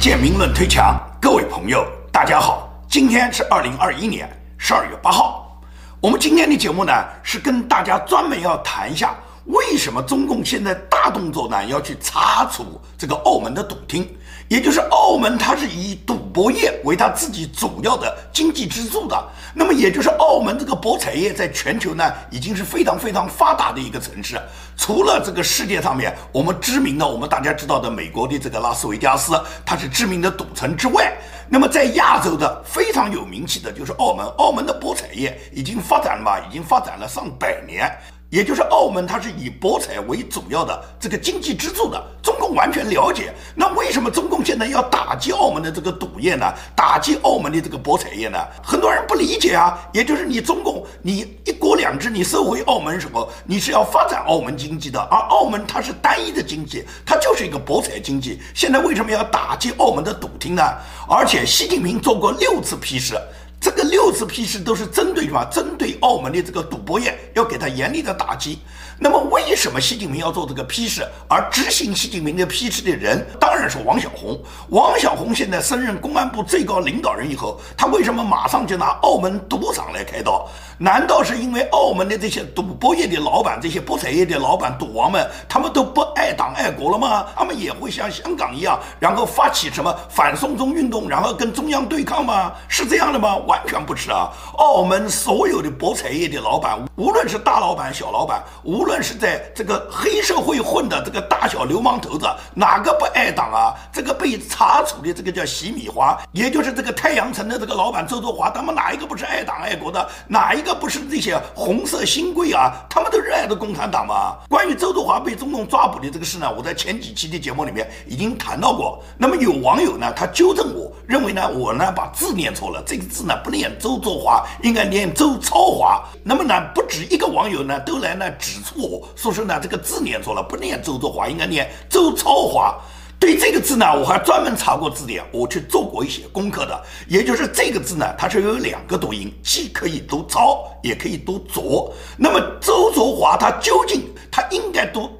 建明论推墙，各位朋友，大家好，今天是二零二一年十二月八号。我们今天的节目呢，是跟大家专门要谈一下，为什么中共现在大动作呢，要去查处这个澳门的赌厅。也就是澳门，它是以赌博业为它自己主要的经济支柱的。那么，也就是澳门这个博彩业在全球呢，已经是非常非常发达的一个城市。除了这个世界上面我们知名的、我们大家知道的美国的这个拉斯维加斯，它是知名的赌城之外，那么在亚洲的非常有名气的就是澳门。澳门的博彩业已经发展了嘛，已经发展了上百年。也就是澳门，它是以博彩为主要的这个经济支柱的。中共完全了解，那为什么中共现在要打击澳门的这个赌业呢？打击澳门的这个博彩业呢？很多人不理解啊。也就是你中共，你一国两制，你收回澳门什么？你是要发展澳门经济的，而澳门它是单一的经济，它就是一个博彩经济。现在为什么要打击澳门的赌厅呢？而且习近平做过六次批示。这个六次批示都是针对什么？针对澳门的这个赌博业，要给他严厉的打击。那么，为什么习近平要做这个批示？而执行习近平的批示的人，当然是王小红。王小红现在升任公安部最高领导人以后，他为什么马上就拿澳门赌场来开刀？难道是因为澳门的这些赌博业的老板、这些博彩业的老板、赌王们，他们都不爱党爱国了吗？他们也会像香港一样，然后发起什么反送中运动，然后跟中央对抗吗？是这样的吗？完全不是啊！澳门所有的博彩业的老板，无论是大老板、小老板，无论无论是在这个黑社会混的这个大小流氓头子，哪个不爱党啊？这个被查处的这个叫洗米华，也就是这个太阳城的这个老板周作华，他们哪一个不是爱党爱国的？哪一个？不是这些红色新贵啊，他们都热爱的共产党嘛？关于周作华被中共抓捕的这个事呢，我在前几期的节目里面已经谈到过。那么有网友呢，他纠正我，认为呢，我呢把字念错了，这个字呢不念周作华，应该念周超华。那么呢，不止一个网友呢都来呢指出我说是呢这个字念错了，不念周作华，应该念周超华。对这个字呢，我还专门查过字典，我去做过一些功课的。也就是这个字呢，它是有两个读音，既可以读超，也可以读卓。那么周卓华他究竟他应该读？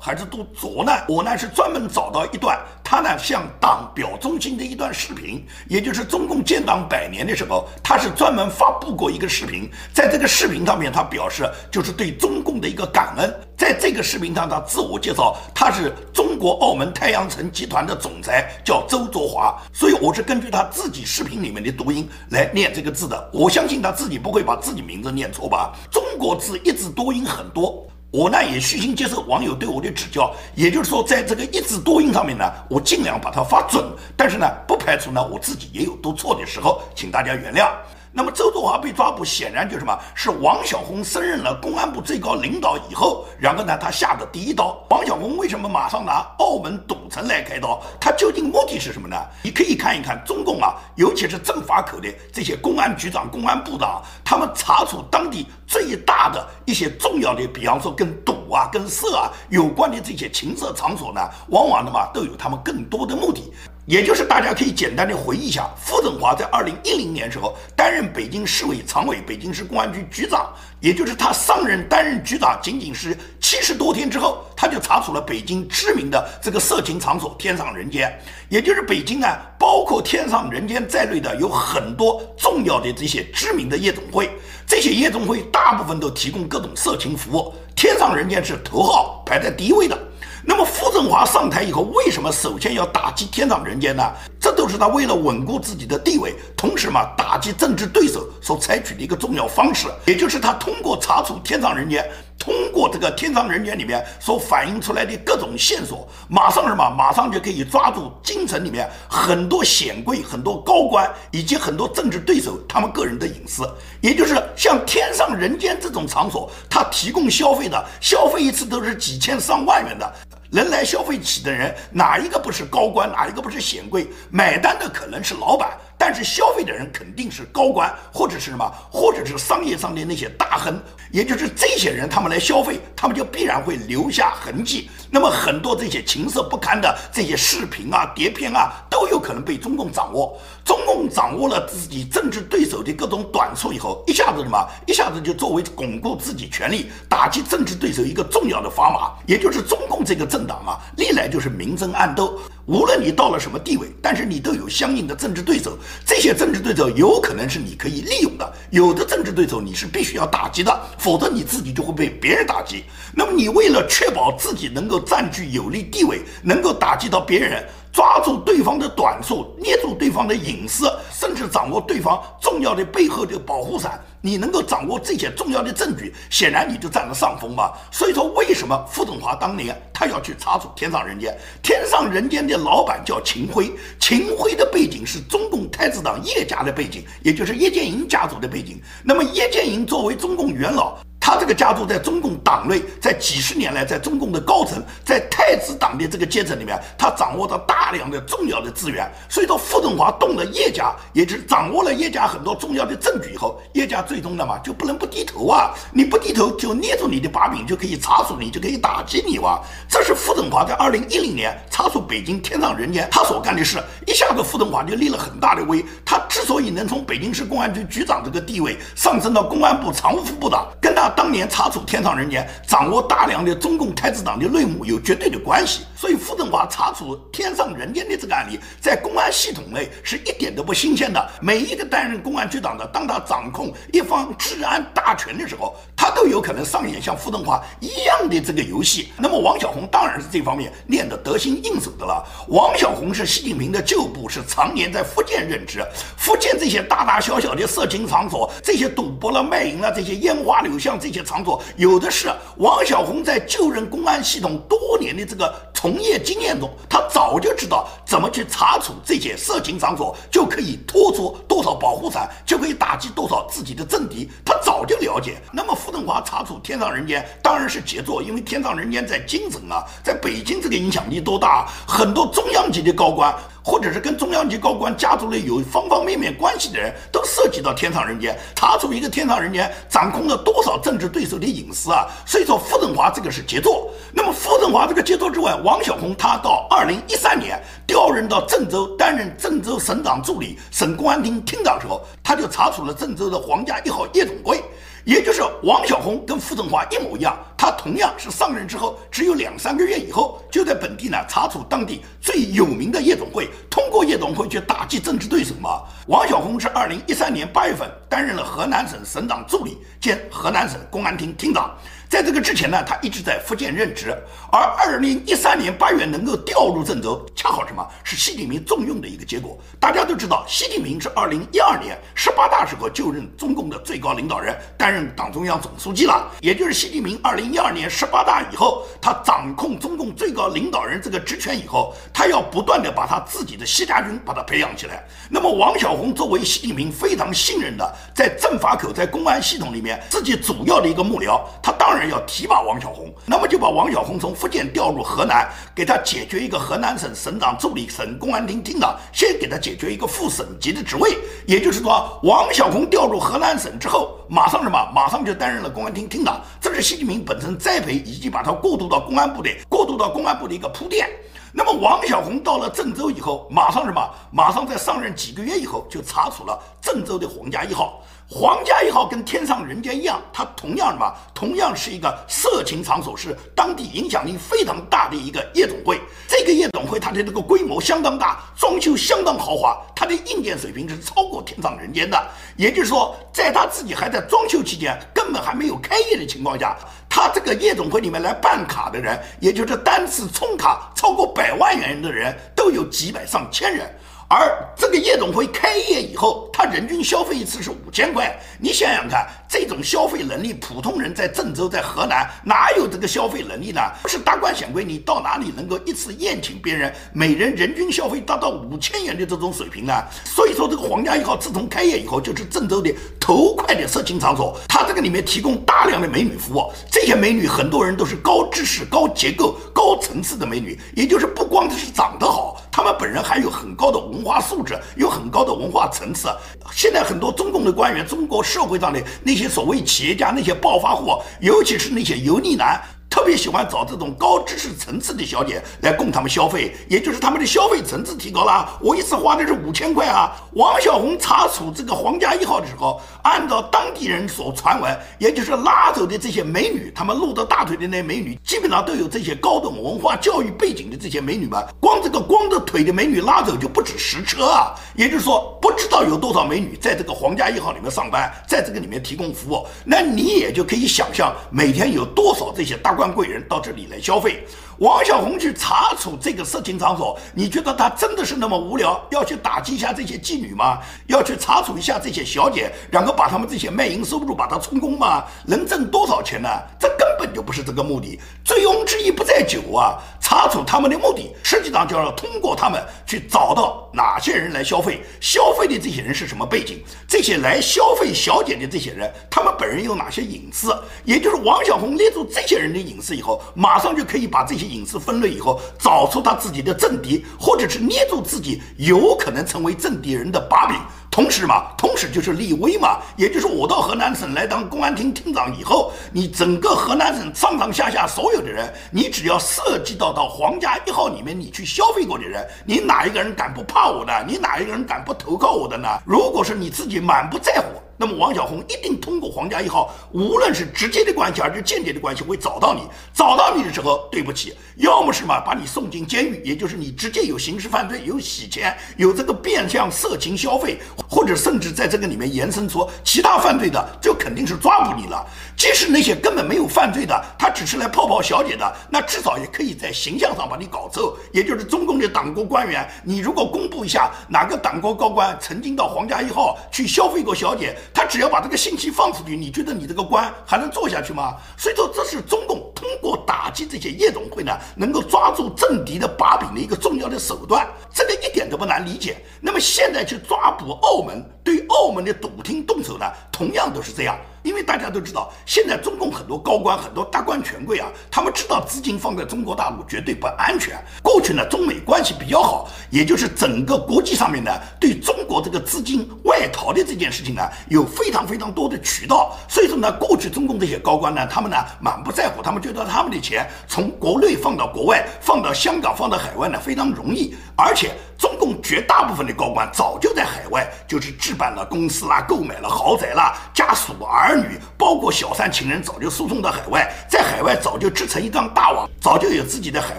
还是读左呢？我呢是专门找到一段他呢向党表忠心的一段视频，也就是中共建党百年的时候，他是专门发布过一个视频，在这个视频上面，他表示就是对中共的一个感恩。在这个视频上，他自我介绍，他是中国澳门太阳城集团的总裁，叫周卓华。所以我是根据他自己视频里面的读音来念这个字的。我相信他自己不会把自己名字念错吧？中国字一字多音很多。我呢也虚心接受网友对我的指教，也就是说，在这个一字多音上面呢，我尽量把它发准。但是呢，不排除呢我自己也有读错的时候，请大家原谅。那么周作华被抓捕，显然就什么是王小红升任了公安部最高领导以后，然后呢他下的第一刀。王小红为什么马上拿澳门赌城来开刀？他究竟目的是什么呢？你可以看一看中共啊，尤其是政法口的这些公安局长、公安部长，他们查处当地最大的一些重要的，比方说跟赌啊、跟色啊有关的这些情色场所呢，往往的嘛都有他们更多的目的。也就是大家可以简单的回忆一下，傅政华在二零一零年时候担任北京市委常委、北京市公安局局长，也就是他上任担任局长仅仅是七十多天之后，他就查处了北京知名的这个色情场所“天上人间”，也就是北京呢，包括“天上人间”在内的有很多重要的这些知名的夜总会，这些夜总会大部分都提供各种色情服务，“天上人间”是头号排在第一位的。那么傅政华上台以后，为什么首先要打击天上人间呢？这都是他为了稳固自己的地位，同时嘛打击政治对手所采取的一个重要方式，也就是他通过查处天上人间。通过这个天上人间里面所反映出来的各种线索，马上什么？马上就可以抓住京城里面很多显贵、很多高官以及很多政治对手他们个人的隐私。也就是像天上人间这种场所，他提供消费的，消费一次都是几千上万元的。能来消费起的人，哪一个不是高官？哪一个不是显贵？买单的可能是老板。但是消费的人肯定是高官，或者是什么，或者是商业上的那些大亨，也就是这些人，他们来消费，他们就必然会留下痕迹。那么很多这些情色不堪的这些视频啊、碟片啊，都有可能被中共掌握。中共掌握了自己政治对手的各种短处以后，一下子什么，一下子就作为巩固自己权力、打击政治对手一个重要的砝码。也就是中共这个政党啊，历来就是明争暗斗。无论你到了什么地位，但是你都有相应的政治对手，这些政治对手有可能是你可以利用的，有的政治对手你是必须要打击的，否则你自己就会被别人打击。那么你为了确保自己能够占据有利地位，能够打击到别人。抓住对方的短处，捏住对方的隐私，甚至掌握对方重要的背后的保护伞，你能够掌握这些重要的证据，显然你就占了上风吧。所以说，为什么傅政华当年他要去查处天上人间？天上人间的老板叫秦辉，秦辉的背景是中共太子党叶家的背景，也就是叶剑英家族的背景。那么叶剑英作为中共元老。他这个家族在中共党内，在几十年来，在中共的高层，在太子党的这个阶层里面，他掌握着大量的重要的资源。所以说，傅政华动了叶家，也就是掌握了叶家很多重要的证据以后，叶家最终的嘛就不能不低头啊！你不低头，就捏住你的把柄，就可以查处你，就可以打击你哇！这是傅政华在二零一零年查处北京天上人间他所干的事，一下子傅政华就立了很大的威。他之所以能从北京市公安局局长这个地位上升到公安部常务副部长，跟他。当年查处天上人间，掌握大量的中共太子党的内幕，有绝对的关系。所以傅政华查处天上人间的这个案例，在公安系统内是一点都不新鲜的。每一个担任公安局长的，当他掌控一方治安大权的时候，他都有可能上演像傅政华一样的这个游戏。那么王小红当然是这方面练得得心应手的了。王小红是习近平的旧部，是常年在福建任职。福建这些大大小小的色情场所，这些赌博了、卖淫了，这些烟花柳巷。这些场所有的是王小红在就任公安系统多年的这个从业经验中，他早就知道怎么去查处这些色情场所，就可以拖出多少保护伞，就可以打击多少自己的政敌，他早就了解。那么傅政华查处天上人间当然是杰作，因为天上人间在京城啊，在北京这个影响力多大，很多中央级的高官。或者是跟中央级高官家族里有方方面面关系的人，都涉及到天上人间。查处一个天上人间，掌控了多少政治对手的隐私啊？所以说，傅政华这个是杰作。那么，傅政华这个杰作之外，王小红他到二零一三年调任到郑州担任郑州省长助理、省公安厅厅长的时候，他就查处了郑州的皇家一号夜总会。也就是王小红跟傅政华一模一样，他同样是上任之后只有两三个月以后，就在本地呢查处当地最有名的夜总会，通过夜总会去打击政治对手嘛。王晓红是二零一三年八月份担任了河南省省长助理兼河南省公安厅厅长。在这个之前呢，他一直在福建任职，而二零一三年八月能够调入郑州，恰好什么是习近平重用的一个结果。大家都知道，习近平是二零一二年十八大时候就任中共的最高领导人，担任党中央总书记了。也就是习近平二零一二年十八大以后，他掌控中共最高领导人这个职权以后，他要不断的把他自己的西家军把他培养起来。那么王小红作为习近平非常信任的，在政法口在公安系统里面自己主要的一个幕僚，他当然。要提拔王小红，那么就把王小红从福建调入河南，给他解决一个河南省省长助理、省公安厅厅长，先给他解决一个副省级的职位。也就是说，王小红调入河南省之后，马上什么？马上就担任了公安厅厅长。这是习近平本身栽培以及把他过渡到公安部的、过渡到公安部的一个铺垫。那么王小红到了郑州以后，马上什么？马上在上任几个月以后，就查处了郑州的皇家一号。皇家一号跟天上人间一样，它同样什么？同样是一个色情场所，是当地影响力非常大的一个夜总会。这个夜总会它的这个规模相当大，装修相当豪华，它的硬件水平是超过天上人间的。也就是说，在他自己还在装修期间，根本还没有开业的情况下，他这个夜总会里面来办卡的人，也就是单次充卡超过百万元的人，都有几百上千人。而这个夜总会开业以后，他人均消费一次是五千块。你想想看，这种消费能力，普通人在郑州、在河南哪有这个消费能力呢？不是达官显贵，你到哪里能够一次宴请别人，每人人均消费达到五千元的这种水平呢？所以说，这个皇家一号自从开业以后，就是郑州的头块的色情场所。它这个里面提供大量的美女服务，这些美女很多人都是高知识、高结构、高层次的美女，也就是不光是长得好。他们本人还有很高的文化素质，有很高的文化层次。现在很多中共的官员，中国社会上的那些所谓企业家，那些暴发户，尤其是那些油腻男。特别喜欢找这种高知识层次的小姐来供他们消费，也就是他们的消费层次提高了。我一次花的是五千块啊！王小红查处这个皇家一号的时候，按照当地人所传闻，也就是拉走的这些美女，他们露着大腿的那美女，基本上都有这些高等文化教育背景的这些美女们，光这个光着腿的美女拉走就不止十车啊！也就是说，不知道有多少美女在这个皇家一号里面上班，在这个里面提供服务，那你也就可以想象每天有多少这些大官贵人到这里来消费。王小红去查处这个色情场所，你觉得他真的是那么无聊，要去打击一下这些妓女吗？要去查处一下这些小姐，然后把他们这些卖淫收入把它充公吗？能挣多少钱呢？这根本就不是这个目的。醉翁之意不在酒啊！查处他们的目的，实际上就要通过他们去找到哪些人来消费，消费的这些人是什么背景，这些来消费小姐的这些人，他们本人有哪些隐私？也就是王小红捏住这些人的隐私以后，马上就可以把这些。隐私分类以后，找出他自己的政敌，或者是捏住自己有可能成为政敌人的把柄。同时嘛，同时就是立威嘛，也就是我到河南省来当公安厅厅长以后，你整个河南省上上下下所有的人，你只要涉及到到皇家一号里面你去消费过的人，你哪一个人敢不怕我的？你哪一个人敢不投靠我的呢？如果是你自己满不在乎。那么王小红一定通过皇家一号，无论是直接的关系还是间接的关系，会找到你。找到你的时候，对不起，要么是嘛把你送进监狱，也就是你直接有刑事犯罪，有洗钱，有这个变相色情消费，或者甚至在这个里面延伸出其他犯罪的，就肯定是抓捕你了。即使那些根本没有犯罪的，他只是来泡泡小姐的，那至少也可以在形象上把你搞臭。也就是中共的党国官员，你如果公布一下哪个党国高官曾经到皇家一号去消费过小姐。他只要把这个信息放出去，你觉得你这个官还能做下去吗？所以说，这是中共通过打击这些夜总会呢，能够抓住政敌的把柄的一个重要的手段。这个一点都不难理解。那么现在去抓捕澳门，对澳门的赌厅动手呢，同样都是这样。因为大家都知道，现在中共很多高官、很多大官权贵啊，他们知道资金放在中国大陆绝对不安全。过去呢，中美关系比较好，也就是整个国际上面呢，对中国这个资金外逃的这件事情呢，有非常非常多的渠道。所以说呢，过去中共这些高官呢，他们呢满不在乎，他们觉得他们的钱从国内放到国外、放到香港、放到海外呢非常容易，而且中共绝大部分的高官早就在海外就是置办了公司啦、购买了豪宅啦、家属儿。儿女包括小三情人早就输送到海外，在海外早就织成一张大网，早就有自己的海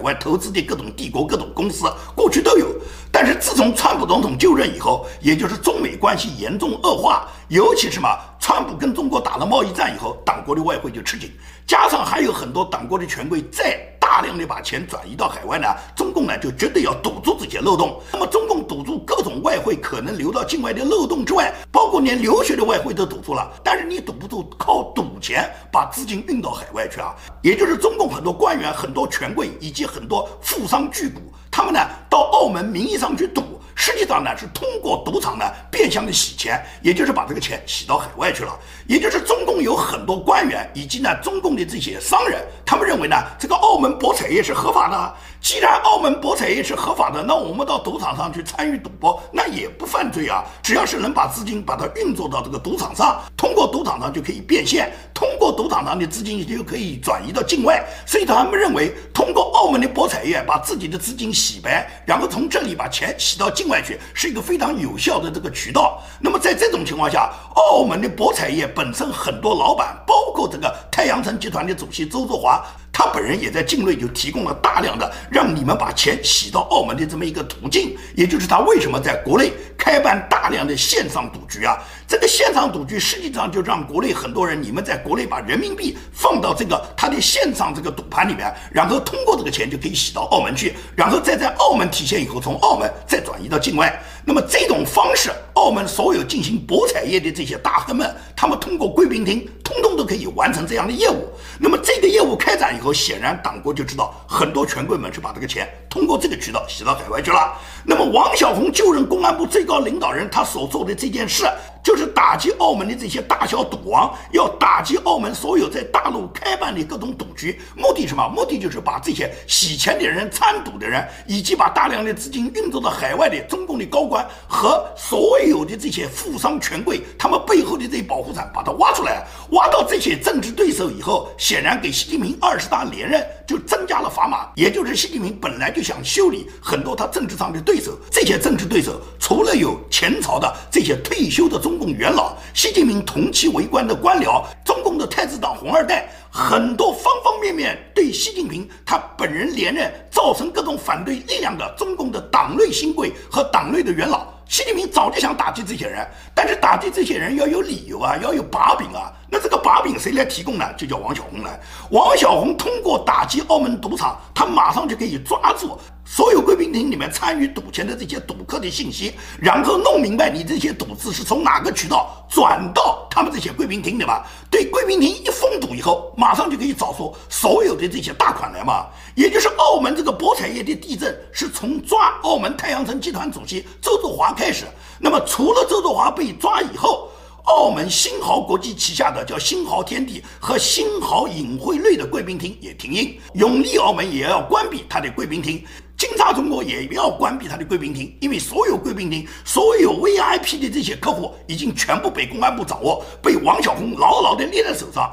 外投资的各种帝国、各种公司，过去都有。但是自从川普总统就任以后，也就是中美关系严重恶化，尤其是嘛，川普跟中国打了贸易战以后，党国的外汇就吃紧，加上还有很多党国的权贵在。大量的把钱转移到海外呢，中共呢就绝对要堵住这些漏洞。那么中共堵住各种外汇可能流到境外的漏洞之外，包括连留学的外汇都堵住了。但是你堵不住靠赌钱把资金运到海外去啊？也就是中共很多官员、很多权贵以及很多富商巨贾，他们呢到澳门名义上去赌。实际上呢，是通过赌场呢变相的洗钱，也就是把这个钱洗到海外去了。也就是中共有很多官员以及呢中共的这些商人，他们认为呢这个澳门博彩业是合法的。既然澳门博彩业是合法的，那我们到赌场上去参与赌博，那也不犯罪啊。只要是能把资金把它运作到这个赌场上，通过赌场上就可以变现，通过赌场上的资金就可以转移到境外。所以他们认为，通过澳门的博彩业把自己的资金洗白，然后从这里把钱洗到境外去，是一个非常有效的这个渠道。那么在这种情况下，澳门的博彩业本本身很多老板，包括这个太阳城集团的主席周作华。他本人也在境内就提供了大量的让你们把钱洗到澳门的这么一个途径，也就是他为什么在国内开办大量的线上赌局啊？这个线上赌局实际上就让国内很多人，你们在国内把人民币放到这个他的线上这个赌盘里面，然后通过这个钱就可以洗到澳门去，然后再在澳门体现以后，从澳门再转移到境外。那么这种方式，澳门所有进行博彩业的这些大亨们，他们通过贵宾厅，通通都可以完成这样的业务。那么这个业务开展以后，显然党国就知道很多权贵们是把这个钱通过这个渠道洗到海外去了。那么王小红就任公安部最高领导人，他所做的这件事。就是打击澳门的这些大小赌王，要打击澳门所有在大陆开办的各种赌局，目的什么？目的就是把这些洗钱的人、参赌的人，以及把大量的资金运作到海外的中共的高官和所有的这些富商权贵，他们背后的这些保护伞，把它挖出来，挖拿到这些政治对手以后，显然给习近平二十大连任就增加了砝码。也就是习近平本来就想修理很多他政治上的对手，这些政治对手除了有前朝的这些退休的中共元老，习近平同期为官的官僚，中共的太子党红二代，很多方方面面对习近平他本人连任造成各种反对力量的中共的党内新贵和党内的元老。习近平早就想打击这些人，但是打击这些人要有理由啊，要有把柄啊。那这个把柄谁来提供呢？就叫王小红来。王小红通过打击澳门赌场，他马上就可以抓住所有贵宾厅里面参与赌钱的这些赌客的信息，然后弄明白你这些赌资是从哪个渠道转到他们这些贵宾厅的嘛。对贵宾厅一封堵以后，马上就可以找出所有的这些大款来嘛。也就是澳门这个博彩业的地震是从抓澳门太阳城集团主席周志华开开始。那么除了周作华被抓以后，澳门新濠国际旗下的叫新濠天地和新濠影汇类的贵宾厅也停业，永利澳门也要关闭它的贵宾厅，金沙中国也要关闭它的贵宾厅，因为所有贵宾厅、所有 VIP 的这些客户已经全部被公安部掌握，被王小红牢牢地捏在手上。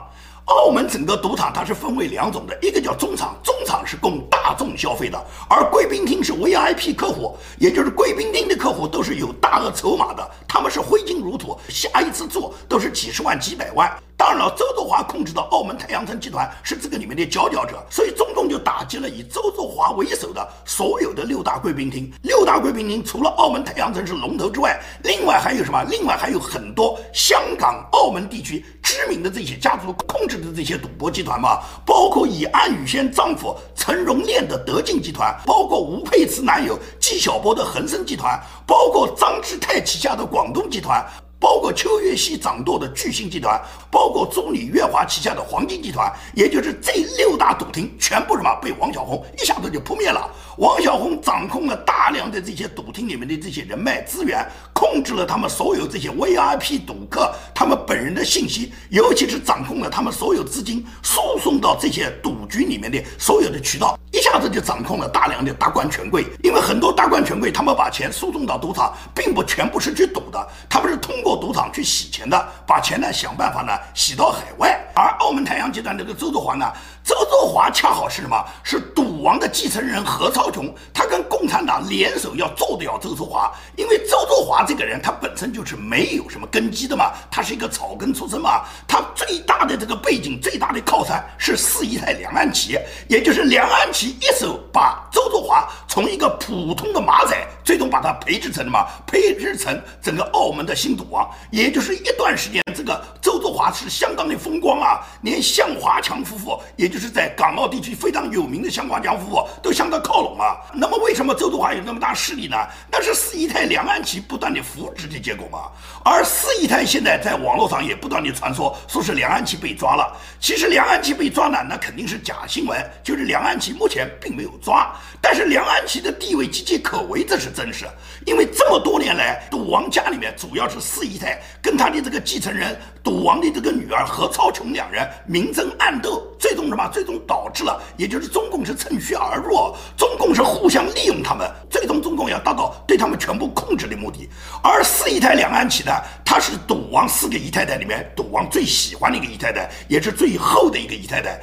澳门整个赌场它是分为两种的，一个叫中场，中场是供大众消费的，而贵宾厅是 VIP 客户，也就是贵宾厅的客户都是有大额筹码的，他们是挥金如土，下一次做都是几十万、几百万。当然了，周作华控制的澳门太阳城集团是这个里面的佼佼者，所以中共就打击了以周作华为首的所有的六大贵宾厅。六大贵宾厅除了澳门太阳城是龙头之外，另外还有什么？另外还有很多香港、澳门地区知名的这些家族控制的这些赌博集团嘛，包括以安宇轩丈夫陈荣炼的德进集团，包括吴佩慈男友纪晓波的恒生集团，包括张之泰旗下的广东集团。包括邱月熙掌舵的巨星集团，包括中旅月华旗下的黄金集团，也就是这六大赌厅，全部什么被王小红一下子就扑灭了。王小红掌控了大量的这些赌厅里面的这些人脉资源，控制了他们所有这些 VIP 赌客他们本人的信息，尤其是掌控了他们所有资金输送到这些赌局里面的所有的渠道，一下子就掌控了大量的达官权贵。因为很多达官权贵他们把钱输送到赌场，并不全部是去赌的，他们是通过赌场去洗钱的，把钱呢想办法呢洗到海外。而澳门太阳集团这个周作华呢？周作华恰好是什么？是赌王的继承人何超琼，他跟共产党联手要做掉周作华。因为周作华这个人，他本身就是没有什么根基的嘛，他是一个草根出身嘛。他最大的这个背景，最大的靠山是四姨太梁安琪，也就是梁安琪一手把周作华从一个普通的马仔，最终把他培植成什么？培植成整个澳门的新赌王。也就是一段时间，这个周作华是相当的风光啊，连向华强夫妇，也就。是在港澳地区非常有名的香华江夫妇都向他靠拢啊。那么为什么周作华有那么大势力呢？那是四姨太梁安琪不断的扶植的结果嘛。而四姨太现在在网络上也不断的传说，说是梁安琪被抓了。其实梁安琪被抓呢，那肯定是假新闻，就是梁安琪目前并没有抓。但是梁安琪的地位岌岌可危，这是真实。因为这么多年来，赌王家里面主要是四姨太跟他的这个继承人赌王的这个女儿何超琼两人明争暗斗，最终什么？啊最终导致了，也就是中共是趁虚而入，中共是互相利用他们，最终中共要达到对他们全部控制的目的。而四姨太梁安琪呢，她是赌王四个姨太太里面赌王最喜欢的一个姨太太，也是最后的一个姨太太。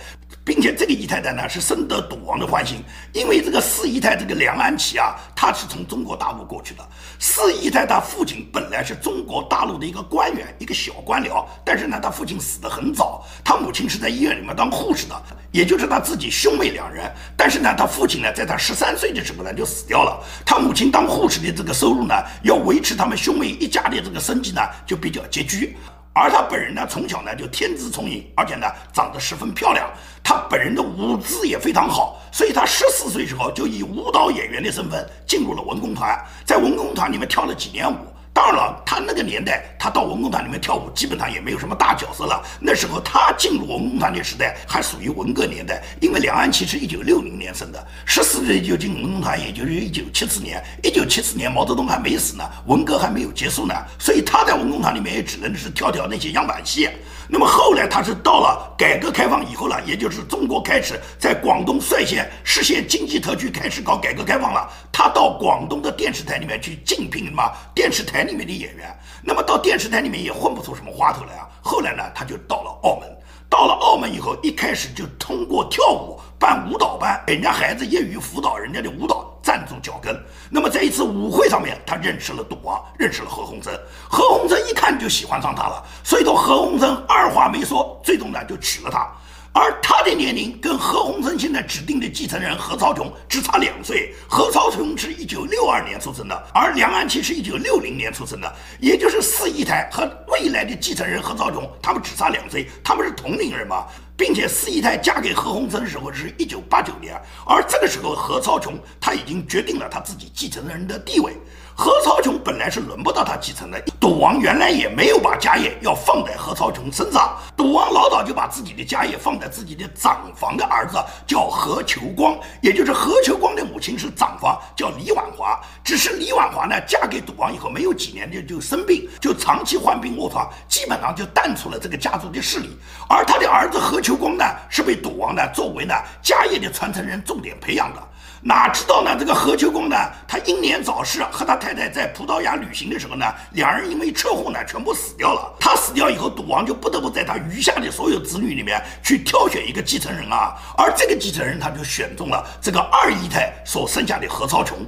并且这个姨太太呢是深得赌王的欢心，因为这个四姨太这个梁安琪啊，她是从中国大陆过去的。四姨太她父亲本来是中国大陆的一个官员，一个小官僚，但是呢，她父亲死得很早，她母亲是在医院里面当护士的，也就是她自己兄妹两人。但是呢，她父亲呢，在她十三岁的时候呢就死掉了，她母亲当护士的这个收入呢，要维持他们兄妹一家的这个生计呢，就比较拮据。而她本人呢，从小呢就天资聪颖，而且呢长得十分漂亮。他本人的舞姿也非常好，所以他十四岁时候就以舞蹈演员的身份进入了文工团，在文工团里面跳了几年舞。二老，他那个年代，他到文工团里面跳舞，基本上也没有什么大角色了。那时候他进入文工团的时代还属于文革年代，因为梁安琪是一九六零年生的，十四岁就进文工团，也就是一九七四年。一九七四年毛泽东还没死呢，文革还没有结束呢，所以他在文工团里面也只能是跳跳那些样板戏。那么后来他是到了改革开放以后了，也就是中国开始在广东率先实现经济特区，开始搞改革开放了。他到广东的电视台里面去竞聘什么电视台里面的演员，那么到电视台里面也混不出什么花头来啊。后来呢，他就到了澳门。到了澳门以后，一开始就通过跳舞办舞蹈班，给人家孩子业余辅导人家的舞蹈。站住脚跟。那么在一次舞会上面，他认识了赌王，认识了何鸿燊。何鸿燊一看就喜欢上他了，所以说何鸿燊二话没说，最终呢就娶了她。而他的年龄跟何鸿燊现在指定的继承人何超琼只差两岁。何超琼是一九六二年出生的，而梁安琪是一九六零年出生的，也就是四姨太和未来的继承人何超琼，他们只差两岁，他们是同龄人嘛。并且四姨太嫁给何鸿燊的时候是一九八九年，而这个时候何超琼他已经决定了他自己继承人的地位。何超琼本来是轮不到他继承的，赌王原来也没有把家业要放在何超琼身上，赌王老早就把自己的家业放在自己的长房的儿子叫何求光，也就是何求光的母亲是长房叫李婉华，只是李婉华呢嫁给赌王以后没有几年就就生病，就长期患病卧床，基本上就淡出了这个家族的势力，而他的儿子何求光呢是被赌王呢作为呢家业的传承人重点培养的。哪知道呢？这个何秋光呢，他英年早逝，和他太太在葡萄牙旅行的时候呢，两人因为车祸呢，全部死掉了。他死掉以后，赌王就不得不在他余下的所有子女里面去挑选一个继承人啊。而这个继承人，他就选中了这个二姨太所生下的何超琼。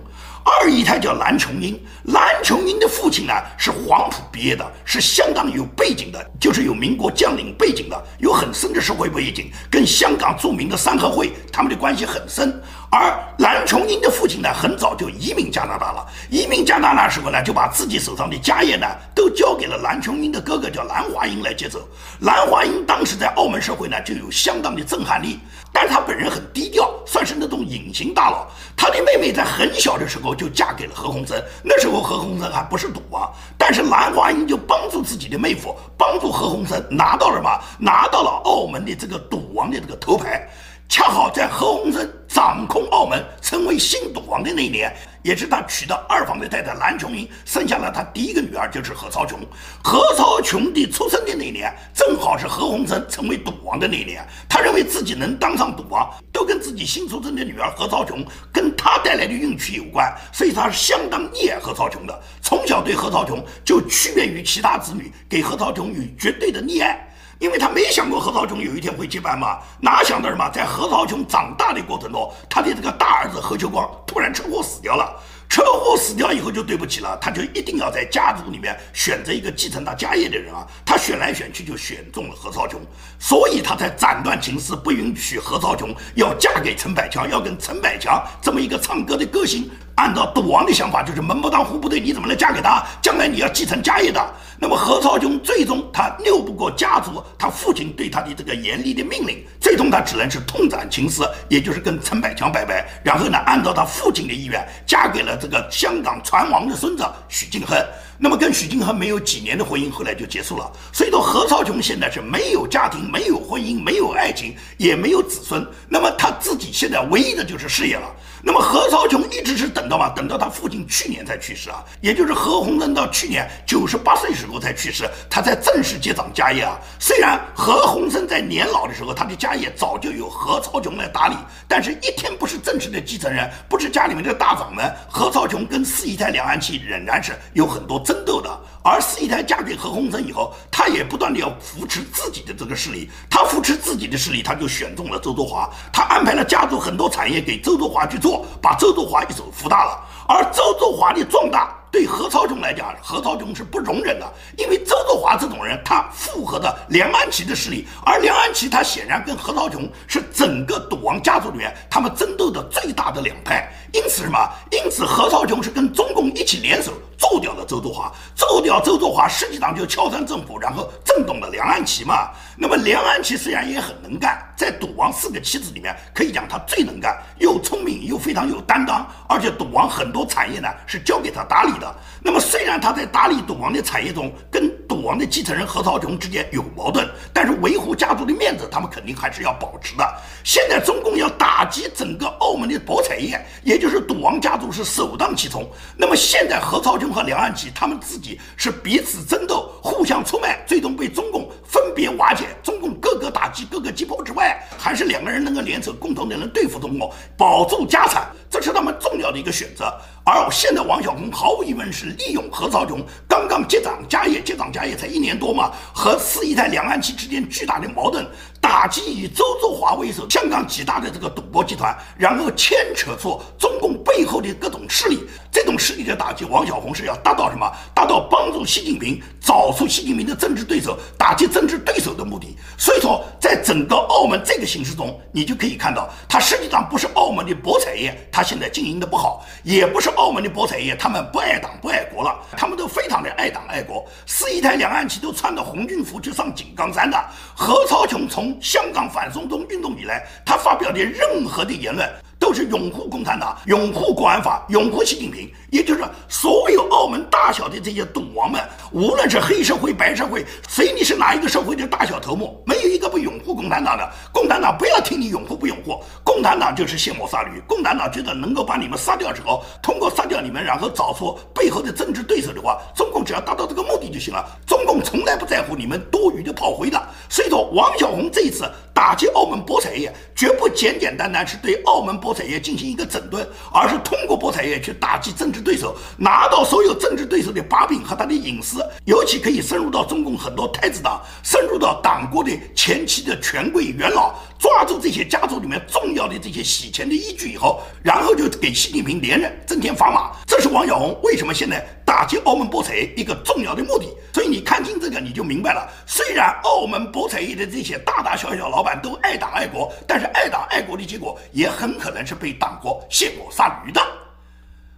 二姨太叫蓝琼英，蓝琼英的父亲呢是黄埔毕业的，是相当有背景的，就是有民国将领背景的，有很深的社会背景，跟香港著名的三合会他们的关系很深。而蓝琼英的父亲呢，很早就移民加拿大了。移民加拿大时候呢，就把自己手上的家业呢，都交给了蓝琼英的哥哥，叫蓝华英来接手。蓝华英当时在澳门社会呢，就有相当的震撼力，但是他本人很低调，算是那种隐形大佬。他的妹妹在很小的时候就嫁给了何鸿燊，那时候何鸿燊还不是赌王，但是蓝华英就帮助自己的妹夫，帮助何鸿燊拿到了什么？拿到了澳门的这个赌王的这个头牌。恰好在何鸿燊掌控澳门、成为新赌王的那一年，也是他娶的二房的太太蓝琼英生下了他第一个女儿，就是何超琼。何超琼的出生的那年，正好是何鸿燊成为赌王的那年。他认为自己能当上赌王，都跟自己新出生的女儿何超琼跟他带来的运气有关，所以他是相当溺爱何超琼的。从小对何超琼就区别于其他子女，给何超琼有绝对的溺爱。因为他没想过何超琼有一天会接班嘛，哪想到什么，在何超琼长大的过程中，他的这个大儿子何秋光突然车祸死掉了。车祸死掉以后就对不起了，他就一定要在家族里面选择一个继承他家业的人啊。他选来选去就选中了何超琼，所以他才斩断情丝，不允许何超琼要嫁给陈百强，要跟陈百强这么一个唱歌的歌星。按照赌王的想法，就是门不当户不对，你怎么能嫁给他？将来你要继承家业的。那么何超琼最终他拗不过家族，他父亲对他的这个严厉的命令，最终他只能是痛斩情丝，也就是跟陈百强拜拜，然后呢，按照他父亲的意愿，嫁给了这个香港船王的孙子许晋亨。那么跟许晋亨没有几年的婚姻，后来就结束了。所以说何超琼现在是没有家庭，没有婚姻，没有爱情，也没有子孙。那么他自己现在唯一的就是事业了。那么何超琼一直是等到嘛，等到他父亲去年才去世啊，也就是何鸿燊到去年九十八岁时候才去世，他才正式接掌家业啊。虽然何鸿燊在年老的时候，他的家业早就由何超琼来打理，但是一天不是正式的继承人，不是家里面的大掌门，何超琼跟四姨太梁安琪仍然是有很多争斗的。而四姨太嫁给何鸿燊以后，她也不断的要扶持自己的这个势力，她扶持自己的势力，她就选中了周作华，她安排了家族很多产业给周作华去做。把周作华一手扶大了，而周作华的壮大对何超琼来讲，何超琼是不容忍的，因为周作华这种人，他附和的梁安琪的势力，而梁安琪他显然跟何超琼是整个赌王家族里面他们争斗的最大的两派，因此什么？因此何超琼是跟中共一起联手。揍掉了周作华，揍掉周作华，实际上就敲山震虎，然后震动了梁安琪嘛。那么梁安琪虽然也很能干，在赌王四个妻子里面，可以讲他最能干，又聪明又非常有担当，而且赌王很多产业呢是交给他打理的。那么虽然他在打理赌王的产业中跟赌王的继承人何超琼之间有矛盾，但是维护家族的面子，他们肯定还是要保持的。现在中共要打击整个澳门的博彩业，也就是赌王家族是首当其冲。那么现在何超琼。和梁安琪他们自己是彼此争斗，互相出卖，最终被中共分别瓦解。中共各个打击，各个击破之外，还是两个人能够联手，共同的能对付中共，保住家产，这是他们重要的一个选择。而现在王小红毫无疑问是利用何超琼刚刚接掌家业，接掌家业才一年多嘛，和四一台两岸期之间巨大的矛盾，打击以周作华为首香港几大的这个赌博集团，然后牵扯出中共背后的各种势力。这种势力的打击，王小红是要达到什么？达到帮助习近平找出习近平的政治对手，打击政治对手的目的。所以说，在整个澳门这个形势中，你就可以看到，它实际上不是澳门的博彩业，它现在经营的不好，也不是澳门的博彩业，他们不爱党不爱国了，他们都非常的爱党爱国。四一台两岸旗都穿着红军服去上井冈山的何超琼，从香港反送中运动以来，他发表的任何的言论。都是拥护共产党、拥护国安法、拥护习近平，也就是所有澳门大小的这些赌王们，无论是黑社会、白社会，随你是哪一个社会的大小头目，没有一个不拥护共产党的。共产党不要听你拥护不拥护，共产党就是卸磨杀驴。共产党觉得能够把你们杀掉之后，通过杀掉你们，然后找出背后的政治对手的话，中共只要达到这个目的就行了。中共从来不在乎你们多余的炮灰的。所以说，王小红这一次。打击澳门博彩业，绝不简简单单是对澳门博彩业进行一个整顿，而是通过博彩业去打击政治对手，拿到所有政治对手的把柄和他的隐私，尤其可以深入到中共很多太子党，深入到党国的前期的权贵元老，抓住这些家族里面重要的这些洗钱的依据以后，然后就给习近平连任，增添砝码。这是王小红为什么现在打击澳门博彩一个重要的目的。所以你看清这个，你就明白了。虽然澳门博彩业的这些大大小小老板都爱党爱国，但是爱党爱国的结果也很可能是被党国卸磨杀驴的。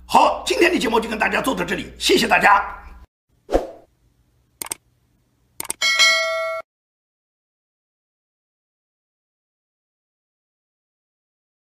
好，今天的节目就跟大家做到这里，谢谢大家。